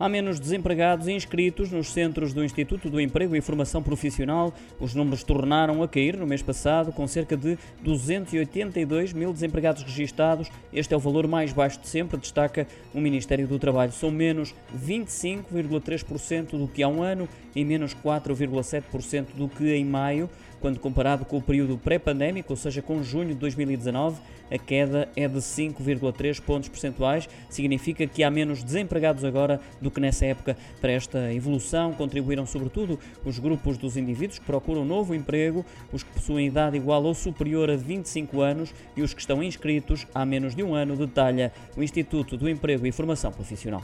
Há menos desempregados inscritos nos centros do Instituto do Emprego e Formação Profissional. Os números tornaram a cair no mês passado, com cerca de 282 mil desempregados registados. Este é o valor mais baixo de sempre, destaca o Ministério do Trabalho. São menos 25,3% do que há um ano e menos 4,7% do que em maio, quando comparado com o período pré-pandémico, ou seja, com junho de 2019, a queda é de 5,3 pontos percentuais. Significa que há menos desempregados agora do que nessa época. Para esta evolução contribuíram sobretudo os grupos dos indivíduos que procuram novo emprego, os que possuem idade igual ou superior a 25 anos e os que estão inscritos há menos de um ano, detalha o Instituto do Emprego e Formação Profissional.